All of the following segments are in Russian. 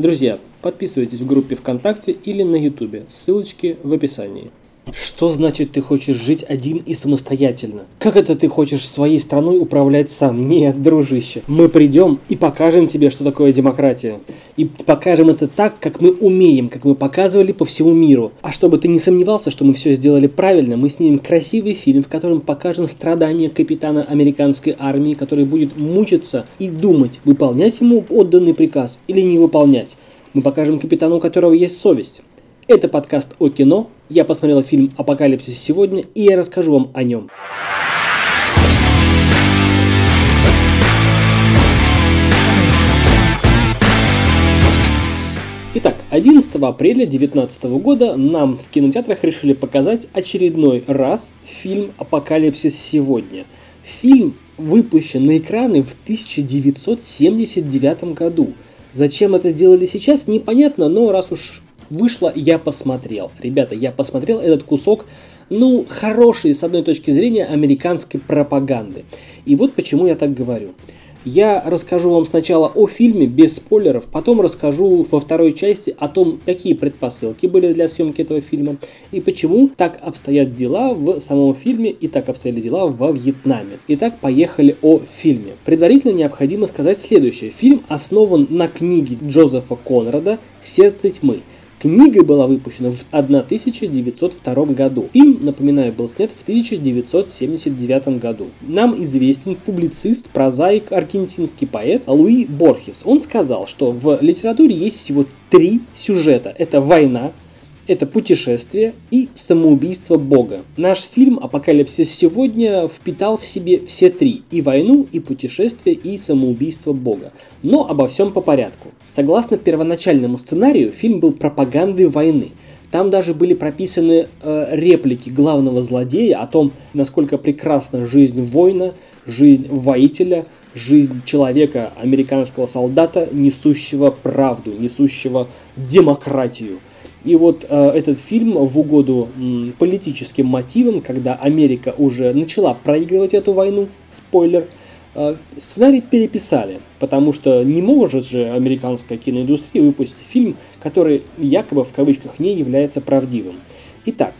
Друзья, подписывайтесь в группе ВКонтакте или на Ютубе. Ссылочки в описании. Что значит ты хочешь жить один и самостоятельно? Как это ты хочешь своей страной управлять сам? Нет, дружище. Мы придем и покажем тебе, что такое демократия. И покажем это так, как мы умеем, как мы показывали по всему миру. А чтобы ты не сомневался, что мы все сделали правильно, мы снимем красивый фильм, в котором покажем страдания капитана американской армии, который будет мучиться и думать, выполнять ему отданный приказ или не выполнять. Мы покажем капитану, у которого есть совесть. Это подкаст о кино. Я посмотрел фильм «Апокалипсис сегодня» и я расскажу вам о нем. Итак, 11 апреля 2019 года нам в кинотеатрах решили показать очередной раз фильм «Апокалипсис сегодня». Фильм выпущен на экраны в 1979 году. Зачем это сделали сейчас, непонятно, но раз уж вышло, я посмотрел. Ребята, я посмотрел этот кусок, ну, хороший с одной точки зрения американской пропаганды. И вот почему я так говорю. Я расскажу вам сначала о фильме без спойлеров, потом расскажу во второй части о том, какие предпосылки были для съемки этого фильма и почему так обстоят дела в самом фильме и так обстояли дела во Вьетнаме. Итак, поехали о фильме. Предварительно необходимо сказать следующее. Фильм основан на книге Джозефа Конрада «Сердце тьмы». Книга была выпущена в 1902 году. Фильм, напоминаю, был снят в 1979 году. Нам известен публицист, прозаик, аргентинский поэт Луи Борхес. Он сказал, что в литературе есть всего три сюжета. Это война, это путешествие и самоубийство Бога. Наш фильм «Апокалипсис сегодня» впитал в себе все три – и войну, и путешествие, и самоубийство Бога. Но обо всем по порядку. Согласно первоначальному сценарию, фильм был пропагандой войны. Там даже были прописаны э, реплики главного злодея о том, насколько прекрасна жизнь воина, жизнь воителя, жизнь человека, американского солдата, несущего правду, несущего демократию – и вот э, этот фильм в угоду м, политическим мотивам, когда Америка уже начала проигрывать эту войну, спойлер, э, сценарий переписали, потому что не может же американская киноиндустрия выпустить фильм, который якобы в кавычках не является правдивым. Итак,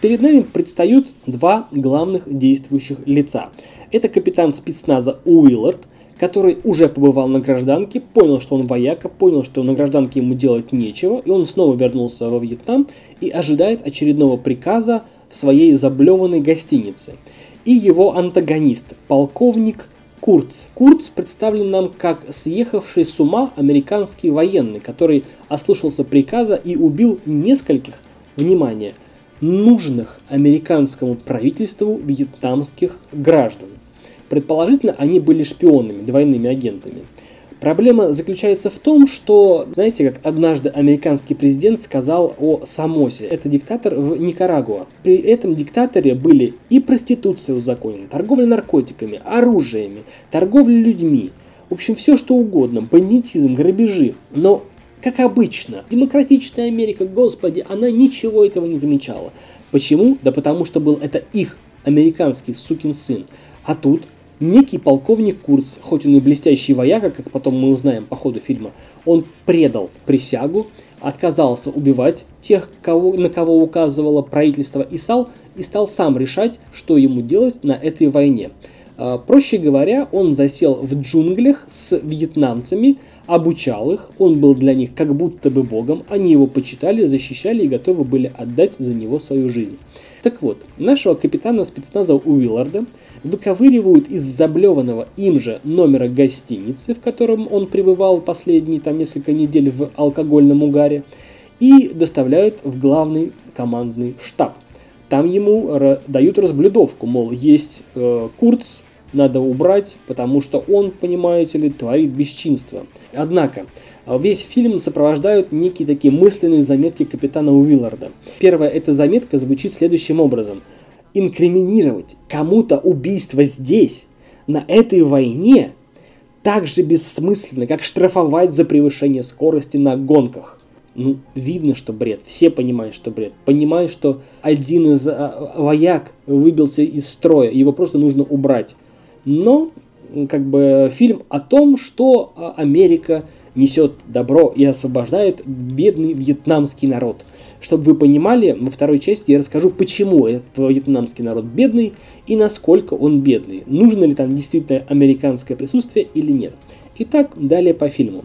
перед нами предстают два главных действующих лица. Это капитан спецназа Уиллард, который уже побывал на гражданке, понял, что он вояка, понял, что на гражданке ему делать нечего, и он снова вернулся во Вьетнам и ожидает очередного приказа в своей заблеванной гостинице. И его антагонист, полковник Курц. Курц представлен нам как съехавший с ума американский военный, который ослушался приказа и убил нескольких, внимание, нужных американскому правительству вьетнамских граждан. Предположительно, они были шпионами, двойными агентами. Проблема заключается в том, что, знаете, как однажды американский президент сказал о Самосе, это диктатор в Никарагуа. При этом диктаторе были и проституция узаконена, торговля наркотиками, оружиями, торговля людьми, в общем, все что угодно, бандитизм, грабежи. Но как обычно, демократичная Америка, господи, она ничего этого не замечала. Почему? Да потому что был это их американский сукин сын. А тут Некий полковник Курц, хоть он и блестящий вояка, как потом мы узнаем по ходу фильма, он предал присягу, отказался убивать тех, кого, на кого указывало правительство и стал, и стал сам решать, что ему делать на этой войне. А, проще говоря, он засел в джунглях с вьетнамцами, обучал их, он был для них как будто бы богом, они его почитали, защищали и готовы были отдать за него свою жизнь. Так вот, нашего капитана спецназа Уилларда – выковыривают из заблеванного им же номера гостиницы, в котором он пребывал последние там несколько недель в алкогольном угаре, и доставляют в главный командный штаб. Там ему дают разблюдовку, мол, есть э, Курц, надо убрать, потому что он, понимаете ли, творит бесчинство. Однако, весь фильм сопровождают некие такие мысленные заметки капитана Уилларда. Первая эта заметка звучит следующим образом – инкриминировать кому-то убийство здесь, на этой войне, так же бессмысленно, как штрафовать за превышение скорости на гонках. Ну, видно, что бред. Все понимают, что бред. Понимают, что один из а, вояк выбился из строя, его просто нужно убрать. Но, как бы, фильм о том, что а, Америка несет добро и освобождает бедный вьетнамский народ. Чтобы вы понимали, во второй части я расскажу, почему этот вьетнамский народ бедный и насколько он бедный. Нужно ли там действительно американское присутствие или нет. Итак, далее по фильму.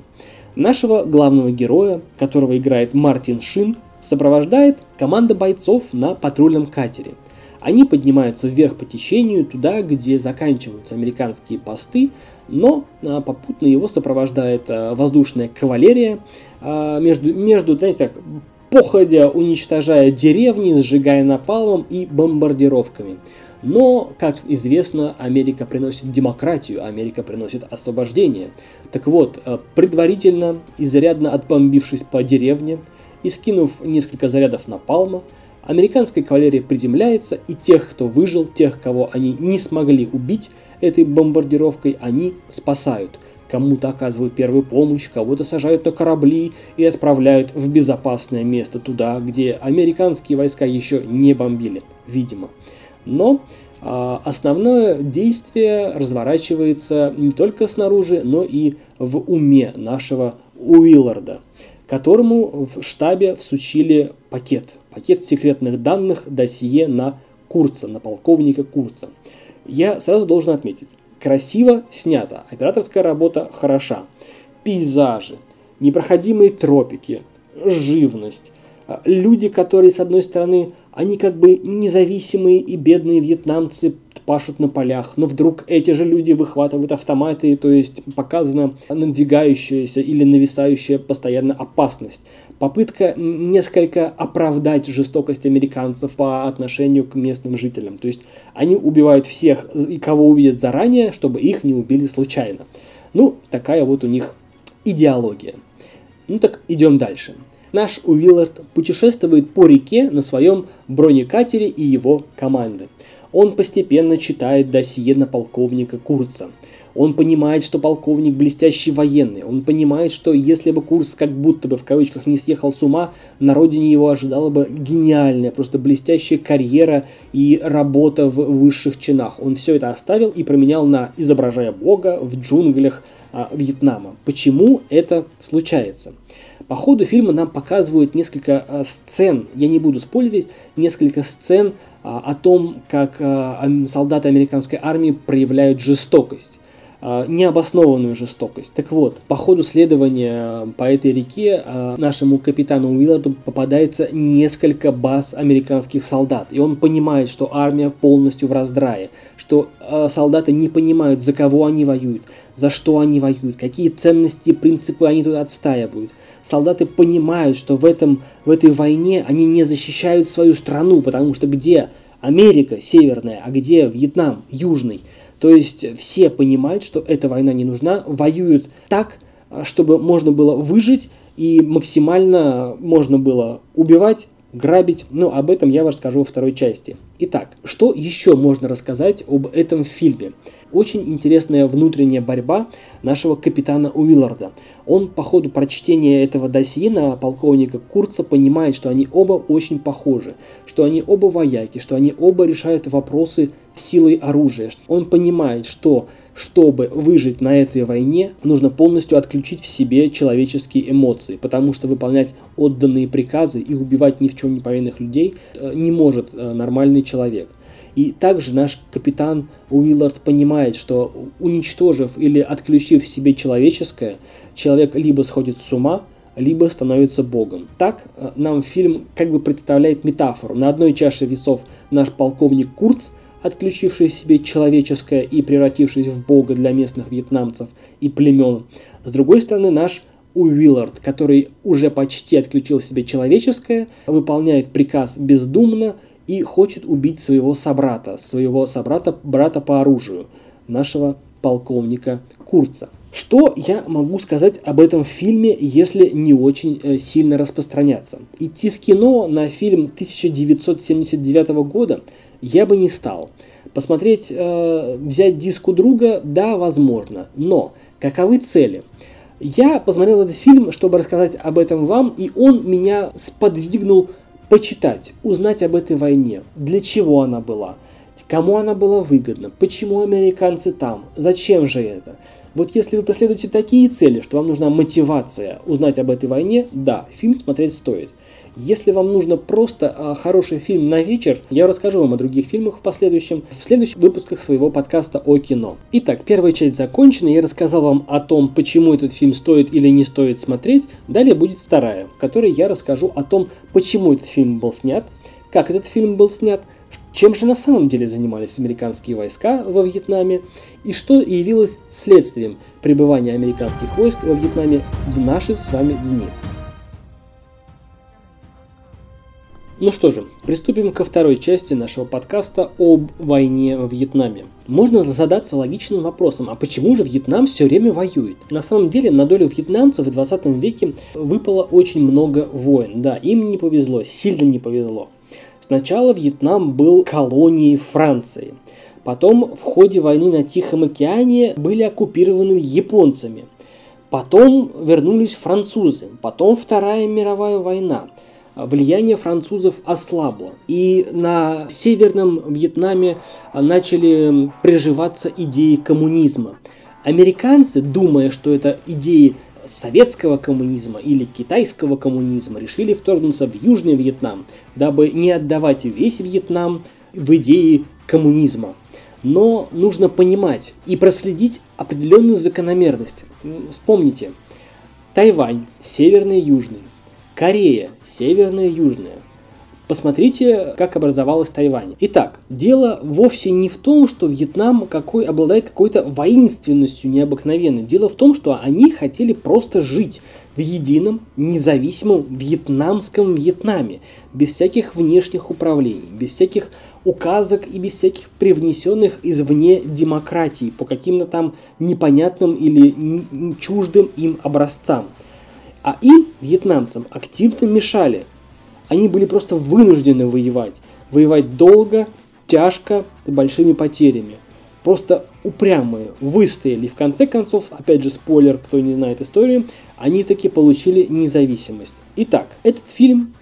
Нашего главного героя, которого играет Мартин Шин, сопровождает команда бойцов на патрульном катере. Они поднимаются вверх по течению, туда, где заканчиваются американские посты, но а, попутно его сопровождает а, воздушная кавалерия, а, между, между знаете, так, походя уничтожая деревни, сжигая напалмом и бомбардировками. Но, как известно, Америка приносит демократию, Америка приносит освобождение. Так вот, предварительно, изрядно отбомбившись по деревне и скинув несколько зарядов на Палма, американская кавалерия приземляется, и тех, кто выжил, тех, кого они не смогли убить этой бомбардировкой, они спасают. Кому-то оказывают первую помощь, кого-то сажают на корабли и отправляют в безопасное место туда, где американские войска еще не бомбили, видимо. Но а, основное действие разворачивается не только снаружи, но и в уме нашего Уилларда, которому в штабе всучили пакет, пакет секретных данных, досье на Курца, на полковника Курца. Я сразу должен отметить, красиво снято, операторская работа хороша, пейзажи, непроходимые тропики, живность, а, люди, которые, с одной стороны, они как бы независимые и бедные вьетнамцы пашут на полях, но вдруг эти же люди выхватывают автоматы, то есть показана надвигающаяся или нависающая постоянно опасность. Попытка несколько оправдать жестокость американцев по отношению к местным жителям. То есть они убивают всех, и кого увидят заранее, чтобы их не убили случайно. Ну, такая вот у них идеология. Ну так идем дальше наш Уиллард путешествует по реке на своем бронекатере и его команды. Он постепенно читает досье на полковника Курца. Он понимает, что полковник блестящий военный. Он понимает, что если бы Курц как будто бы в кавычках не съехал с ума, на родине его ожидала бы гениальная, просто блестящая карьера и работа в высших чинах. Он все это оставил и променял на изображая Бога в джунглях а, Вьетнама. Почему это случается? По ходу фильма нам показывают несколько а, сцен, я не буду спойлерить, несколько сцен а, о том, как а, солдаты американской армии проявляют жестокость необоснованную жестокость. Так вот, по ходу следования по этой реке нашему капитану Уилларду попадается несколько баз американских солдат, и он понимает, что армия полностью в раздрае, что солдаты не понимают, за кого они воюют, за что они воюют, какие ценности и принципы они тут отстаивают – солдаты понимают, что в, этом, в этой войне они не защищают свою страну, потому что где Америка северная, а где Вьетнам южный. То есть все понимают, что эта война не нужна, воюют так, чтобы можно было выжить и максимально можно было убивать, грабить. Но об этом я расскажу во второй части. Итак, что еще можно рассказать об этом фильме? Очень интересная внутренняя борьба нашего капитана Уилларда. Он по ходу прочтения этого досье на полковника Курца понимает, что они оба очень похожи, что они оба вояки, что они оба решают вопросы силой оружия. Он понимает, что чтобы выжить на этой войне, нужно полностью отключить в себе человеческие эмоции, потому что выполнять отданные приказы и убивать ни в чем не повинных людей э, не может э, нормальный человек. И также наш капитан Уиллард понимает, что уничтожив или отключив в себе человеческое, человек либо сходит с ума, либо становится богом. Так э, нам фильм как бы представляет метафору. На одной чаше весов наш полковник Курц, отключивший в себе человеческое и превратившись в бога для местных вьетнамцев и племен. С другой стороны, наш Уиллард, который уже почти отключил в себе человеческое, выполняет приказ бездумно, и хочет убить своего собрата, своего собрата, брата по оружию, нашего полковника Курца. Что я могу сказать об этом фильме, если не очень э, сильно распространяться? Идти в кино на фильм 1979 года я бы не стал. Посмотреть, э, взять диск у друга, да, возможно. Но каковы цели? Я посмотрел этот фильм, чтобы рассказать об этом вам, и он меня сподвигнул почитать, узнать об этой войне, для чего она была, кому она была выгодна, почему американцы там, зачем же это. Вот если вы преследуете такие цели, что вам нужна мотивация узнать об этой войне, да, фильм смотреть стоит. Если вам нужно просто а, хороший фильм на вечер, я расскажу вам о других фильмах в последующем, в следующих выпусках своего подкаста о кино. Итак, первая часть закончена, я рассказал вам о том, почему этот фильм стоит или не стоит смотреть. Далее будет вторая, в которой я расскажу о том, почему этот фильм был снят, как этот фильм был снят, чем же на самом деле занимались американские войска во Вьетнаме и что явилось следствием пребывания американских войск во Вьетнаме в наши с вами дни. Ну что же, приступим ко второй части нашего подкаста об войне в Вьетнаме. Можно задаться логичным вопросом, а почему же Вьетнам все время воюет? На самом деле на долю вьетнамцев в 20 веке выпало очень много войн. Да, им не повезло, сильно не повезло. Сначала Вьетнам был колонией Франции. Потом в ходе войны на Тихом океане были оккупированы японцами. Потом вернулись французы. Потом Вторая мировая война – влияние французов ослабло. И на Северном Вьетнаме начали приживаться идеи коммунизма. Американцы, думая, что это идеи советского коммунизма или китайского коммунизма, решили вторгнуться в Южный Вьетнам, дабы не отдавать весь Вьетнам в идеи коммунизма. Но нужно понимать и проследить определенную закономерность. Вспомните, Тайвань, северный и южный, Корея, северная и южная. Посмотрите, как образовалась Тайвань. Итак, дело вовсе не в том, что Вьетнам какой, обладает какой-то воинственностью необыкновенной. Дело в том, что они хотели просто жить в едином, независимом вьетнамском Вьетнаме, без всяких внешних управлений, без всяких указок и без всяких привнесенных извне демократий по каким-то там непонятным или чуждым им образцам. А им, вьетнамцам, активно мешали. Они были просто вынуждены воевать. Воевать долго, тяжко, с большими потерями. Просто упрямые, выстояли. И в конце концов, опять же спойлер, кто не знает историю, они таки получили независимость. Итак, этот фильм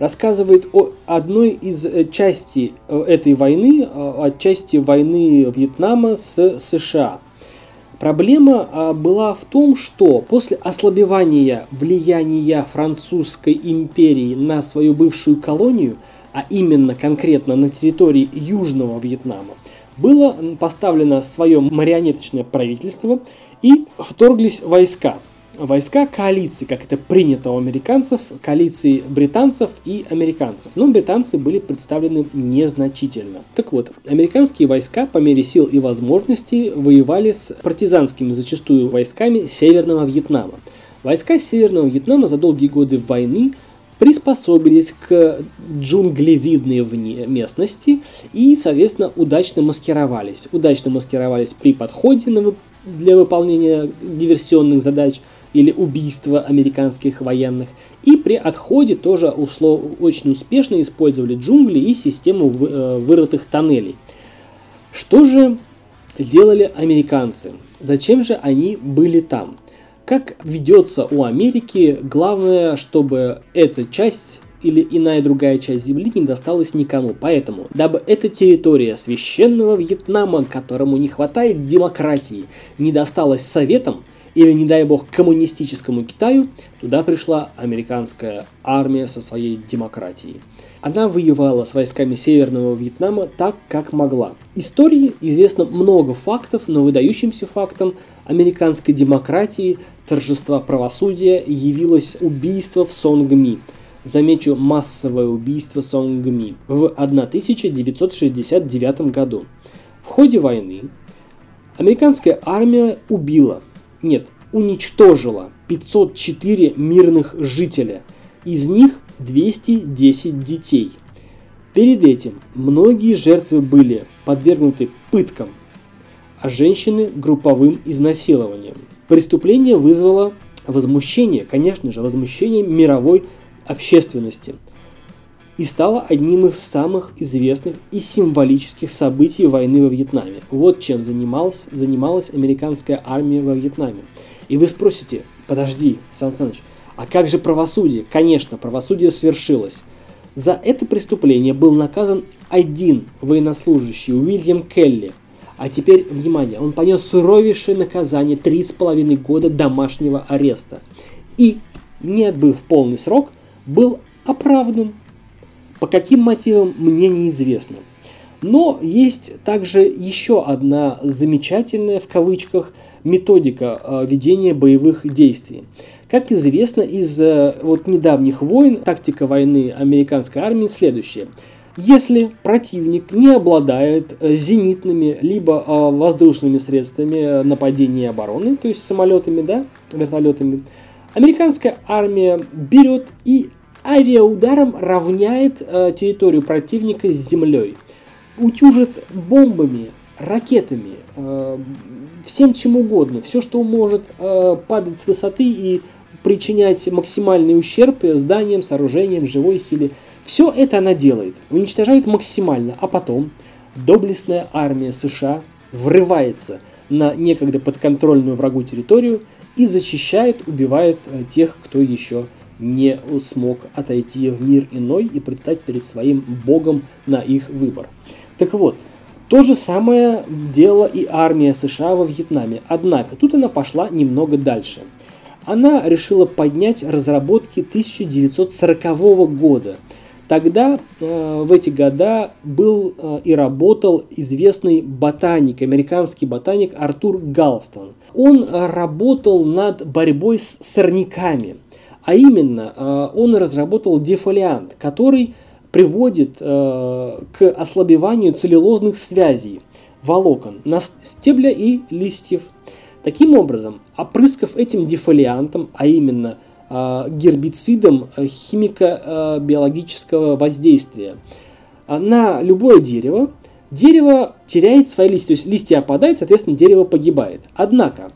рассказывает о одной из э, частей э, этой войны, о части войны Вьетнама с США. Проблема а, была в том, что после ослабевания влияния французской империи на свою бывшую колонию, а именно конкретно на территории Южного Вьетнама, было поставлено свое марионеточное правительство и вторглись войска – войска коалиции, как это принято у американцев, коалиции британцев и американцев. Но британцы были представлены незначительно. Так вот, американские войска по мере сил и возможностей воевали с партизанскими зачастую войсками Северного Вьетнама. Войска Северного Вьетнама за долгие годы войны приспособились к джунглевидной местности и, соответственно, удачно маскировались. Удачно маскировались при подходе для выполнения диверсионных задач – или убийства американских военных. И при отходе тоже услов, очень успешно использовали джунгли и систему э, вырытых тоннелей. Что же делали американцы? Зачем же они были там? Как ведется у Америки, главное, чтобы эта часть или иная другая часть земли не досталась никому. Поэтому, дабы эта территория священного Вьетнама, которому не хватает демократии, не досталась советам, или, не дай бог, коммунистическому Китаю, туда пришла американская армия со своей демократией. Она воевала с войсками Северного Вьетнама так, как могла. Истории известно много фактов, но выдающимся фактом американской демократии, торжества правосудия явилось убийство в Сонгми. Замечу массовое убийство Сонгми в 1969 году. В ходе войны американская армия убила нет, уничтожила 504 мирных жителя, из них 210 детей. Перед этим многие жертвы были подвергнуты пыткам, а женщины – групповым изнасилованием. Преступление вызвало возмущение, конечно же, возмущение мировой общественности – и стала одним из самых известных и символических событий войны во Вьетнаме. Вот чем занималась, занималась американская армия во Вьетнаме. И вы спросите, подожди, Сан Саныч, а как же правосудие? Конечно, правосудие свершилось. За это преступление был наказан один военнослужащий, Уильям Келли. А теперь, внимание, он понес суровейшее наказание 3,5 года домашнего ареста. И, не отбыв полный срок, был оправдан. По каким мотивам, мне неизвестно. Но есть также еще одна замечательная, в кавычках, методика э, ведения боевых действий. Как известно из э, вот недавних войн, тактика войны американской армии следующая. Если противник не обладает э, зенитными либо воздушными средствами нападения и обороны, то есть самолетами, да, вертолетами, американская армия берет и авиаударом равняет территорию противника с землей, утюжит бомбами, ракетами, всем чем угодно. Все, что может э, падать с высоты и причинять максимальный ущерб зданиям, сооружениям, живой силе. Все это она делает, уничтожает максимально, а потом доблестная армия США врывается на некогда подконтрольную врагу территорию и защищает, убивает э, тех, кто еще не смог отойти в мир иной и предстать перед своим богом на их выбор. Так вот, то же самое делала и армия США во Вьетнаме. Однако тут она пошла немного дальше. Она решила поднять разработки 1940 года. Тогда, э, в эти года, был э, и работал известный ботаник, американский ботаник Артур Галстон. Он э, работал над борьбой с сорняками. А именно, э, он разработал дефолиант, который приводит э, к ослабеванию целлюлозных связей волокон на стебля и листьев. Таким образом, опрыскав этим дефолиантом, а именно э, гербицидом химико-биологического воздействия на любое дерево, дерево теряет свои листья, то есть листья опадают, соответственно, дерево погибает. Однако,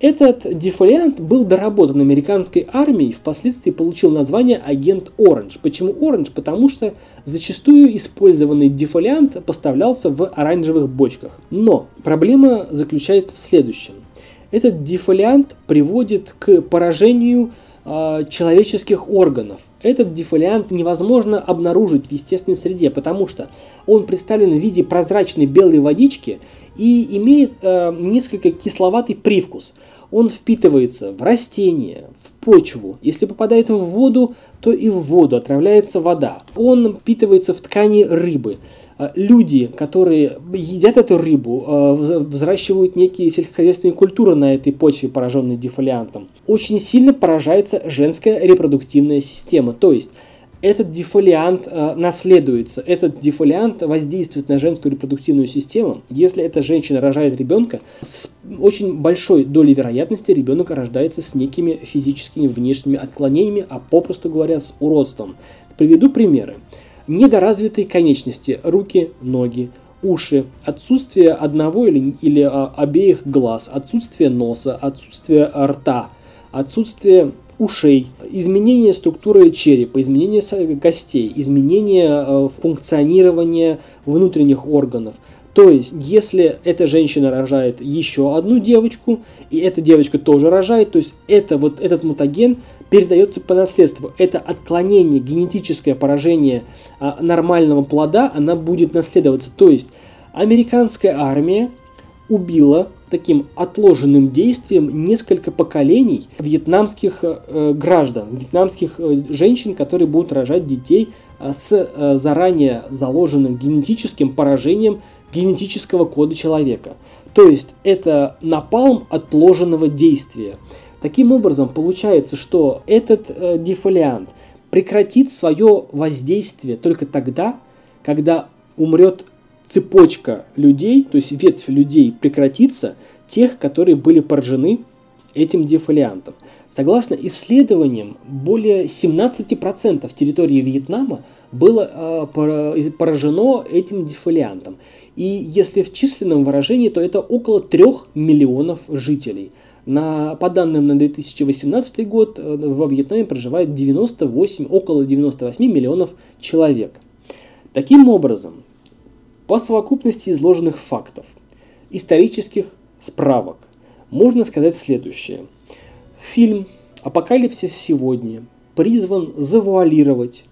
этот дефолиант был доработан американской армией, впоследствии получил название агент Оранж. Почему Оранж? Потому что зачастую использованный дефолиант поставлялся в оранжевых бочках. Но проблема заключается в следующем. Этот дефолиант приводит к поражению э, человеческих органов. Этот дефолиант невозможно обнаружить в естественной среде, потому что он представлен в виде прозрачной белой водички и имеет э, несколько кисловатый привкус – он впитывается в растения, в почву. Если попадает в воду, то и в воду отравляется вода. Он впитывается в ткани рыбы. А, люди, которые едят эту рыбу, а, взращивают некие сельскохозяйственные культуры на этой почве, пораженной дефолиантом, очень сильно поражается женская репродуктивная система. То есть этот дефолиант э, наследуется, этот дефолиант воздействует на женскую репродуктивную систему. Если эта женщина рожает ребенка, с очень большой долей вероятности ребенок рождается с некими физическими внешними отклонениями, а попросту говоря, с уродством. Приведу примеры. Недоразвитые конечности, руки, ноги, уши, отсутствие одного или, или а, обеих глаз, отсутствие носа, отсутствие рта, отсутствие ушей, изменение структуры черепа, изменение костей, изменение э, функционирования внутренних органов. То есть, если эта женщина рожает еще одну девочку, и эта девочка тоже рожает, то есть это, вот этот мутаген передается по наследству. Это отклонение, генетическое поражение а, нормального плода, она будет наследоваться. То есть, американская армия убила таким отложенным действием несколько поколений вьетнамских э, граждан, вьетнамских э, женщин, которые будут рожать детей э, с заранее заложенным генетическим поражением генетического кода человека. То есть это напалм отложенного действия. Таким образом, получается, что этот э, дефолиант прекратит свое воздействие только тогда, когда умрет цепочка людей, то есть ветвь людей прекратится, тех, которые были поражены этим дефолиантом. Согласно исследованиям, более 17% территории Вьетнама было э, поражено этим дефолиантом. И если в численном выражении, то это около 3 миллионов жителей. На, по данным на 2018 год э, во Вьетнаме проживает 98, около 98 миллионов человек. Таким образом, по совокупности изложенных фактов, исторических справок, можно сказать следующее. Фильм «Апокалипсис сегодня» призван завуалировать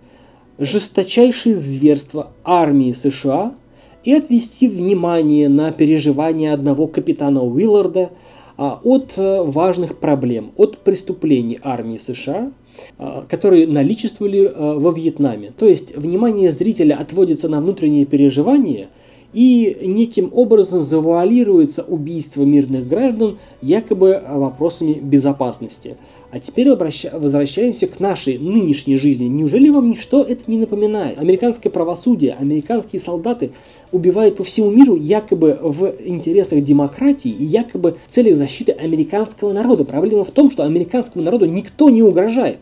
жесточайшие зверства армии США и отвести внимание на переживания одного капитана Уилларда от э, важных проблем, от преступлений армии США, а, которые наличествовали а, во Вьетнаме. То есть внимание зрителя отводится на внутренние переживания и неким образом завуалируется убийство мирных граждан якобы вопросами безопасности. А теперь возвращаемся к нашей нынешней жизни. Неужели вам ничто это не напоминает? Американское правосудие, американские солдаты убивают по всему миру якобы в интересах демократии и якобы в целях защиты американского народа. Проблема в том, что американскому народу никто не угрожает.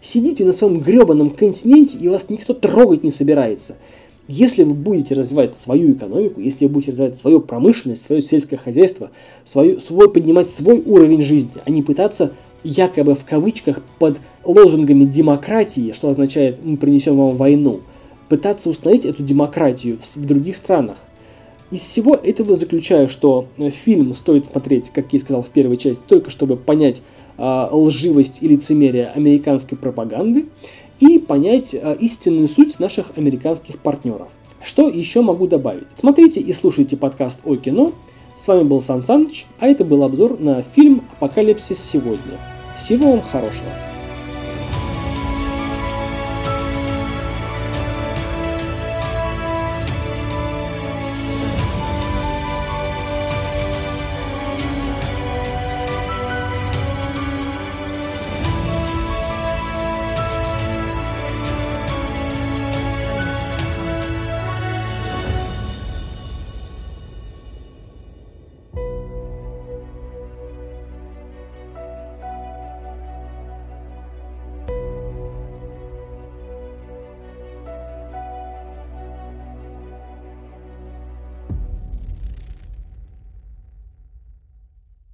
Сидите на своем гребаном континенте и вас никто трогать не собирается. Если вы будете развивать свою экономику, если вы будете развивать свою промышленность, свое сельское хозяйство, свою, свой, поднимать свой уровень жизни, а не пытаться якобы в кавычках под лозунгами демократии, что означает мы принесем вам войну, пытаться установить эту демократию в, в других странах. Из всего этого заключаю, что э, фильм стоит смотреть, как я сказал в первой части, только чтобы понять э, лживость и лицемерие американской пропаганды и понять э, истинную суть наших американских партнеров. Что еще могу добавить? Смотрите и слушайте подкаст о кино. С вами был Сан Саныч, а это был обзор на фильм «Апокалипсис сегодня». Всего вам хорошего!